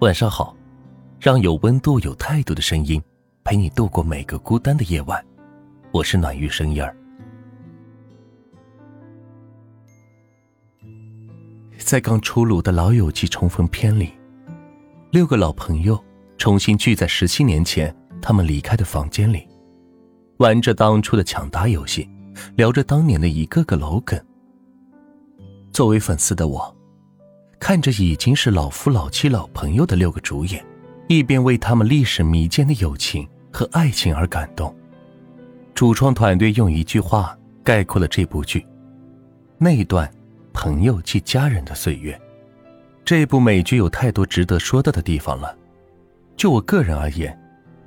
晚上好，让有温度、有态度的声音陪你度过每个孤单的夜晚。我是暖玉声音儿。在刚出炉的《老友记》重逢篇里，六个老朋友重新聚在十七年前他们离开的房间里，玩着当初的抢答游戏，聊着当年的一个个老梗。作为粉丝的我。看着已经是老夫老妻、老朋友的六个主演，一边为他们历史弥坚的友情和爱情而感动。主创团队用一句话概括了这部剧：那段朋友即家人的岁月。这部美剧有太多值得说的的地方了。就我个人而言，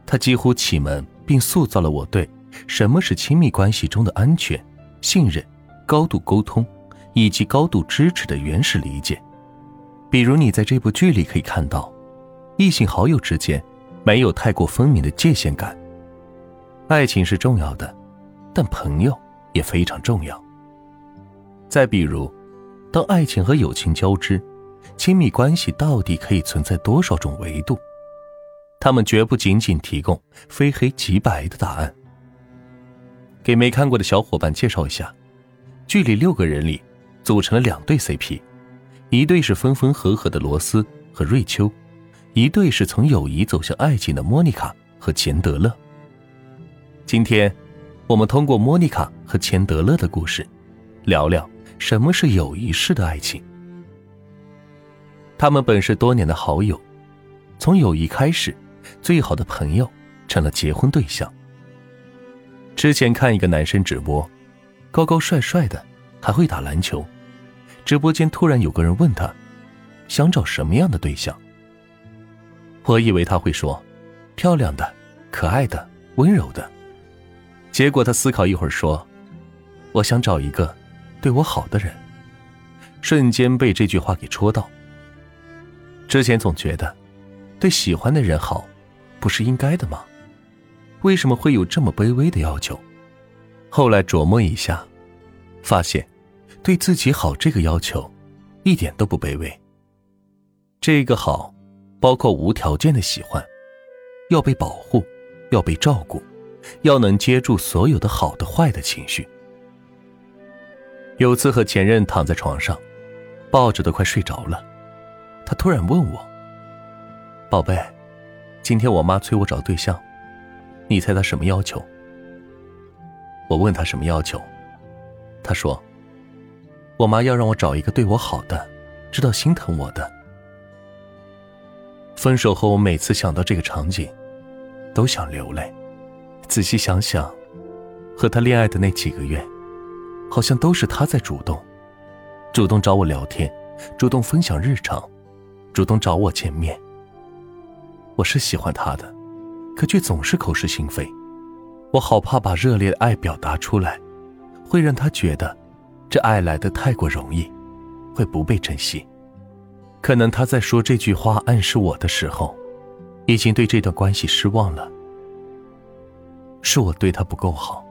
它几乎启蒙并塑造了我对什么是亲密关系中的安全、信任、高度沟通以及高度支持的原始理解。比如，你在这部剧里可以看到，异性好友之间没有太过分明的界限感。爱情是重要的，但朋友也非常重要。再比如，当爱情和友情交织，亲密关系到底可以存在多少种维度？他们绝不仅仅提供非黑即白的答案。给没看过的小伙伴介绍一下，剧里六个人里组成了两对 CP。一对是分分合合的罗斯和瑞秋，一对是从友谊走向爱情的莫妮卡和钱德勒。今天，我们通过莫妮卡和钱德勒的故事，聊聊什么是友谊式的爱情。他们本是多年的好友，从友谊开始，最好的朋友成了结婚对象。之前看一个男生直播，高高帅帅的，还会打篮球。直播间突然有个人问他，想找什么样的对象？我以为他会说，漂亮的、可爱的、温柔的。结果他思考一会儿说，我想找一个对我好的人。瞬间被这句话给戳到。之前总觉得，对喜欢的人好，不是应该的吗？为什么会有这么卑微的要求？后来琢磨一下，发现。对自己好这个要求，一点都不卑微。这个好，包括无条件的喜欢，要被保护，要被照顾，要能接住所有的好的坏的情绪。有次和前任躺在床上，抱着都快睡着了，他突然问我：“宝贝，今天我妈催我找对象，你猜她什么要求？”我问他什么要求，他说。我妈要让我找一个对我好的，知道心疼我的。分手后，我每次想到这个场景，都想流泪。仔细想想，和他恋爱的那几个月，好像都是他在主动，主动找我聊天，主动分享日常，主动找我见面。我是喜欢他的，可却总是口是心非。我好怕把热烈的爱表达出来，会让他觉得。这爱来的太过容易，会不被珍惜。可能他在说这句话暗示我的时候，已经对这段关系失望了。是我对他不够好，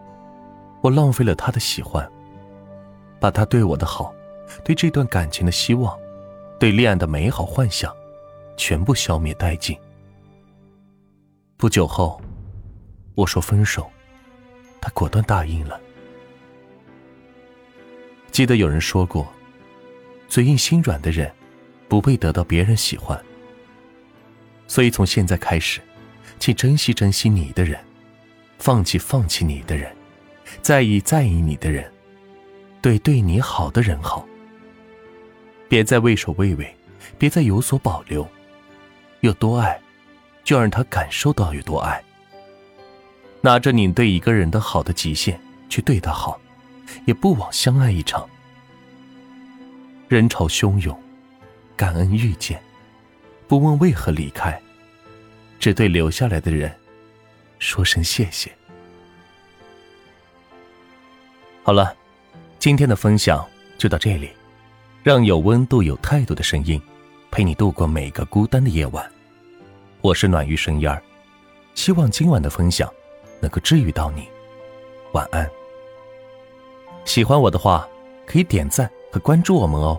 我浪费了他的喜欢，把他对我的好、对这段感情的希望、对恋爱的美好幻想，全部消灭殆尽。不久后，我说分手，他果断答应了。记得有人说过，嘴硬心软的人，不会得到别人喜欢。所以从现在开始，请珍惜珍惜你的人，放弃放弃你的人，在意在意你的人，对对你好的人好。别再畏首畏尾，别再有所保留。有多爱，就让他感受到有多爱。拿着你对一个人的好的极限去对他好。也不枉相爱一场。人潮汹涌，感恩遇见，不问为何离开，只对留下来的人说声谢谢。好了，今天的分享就到这里，让有温度、有态度的声音陪你度过每个孤单的夜晚。我是暖玉声音儿，希望今晚的分享能够治愈到你。晚安。喜欢我的话，可以点赞和关注我们哦。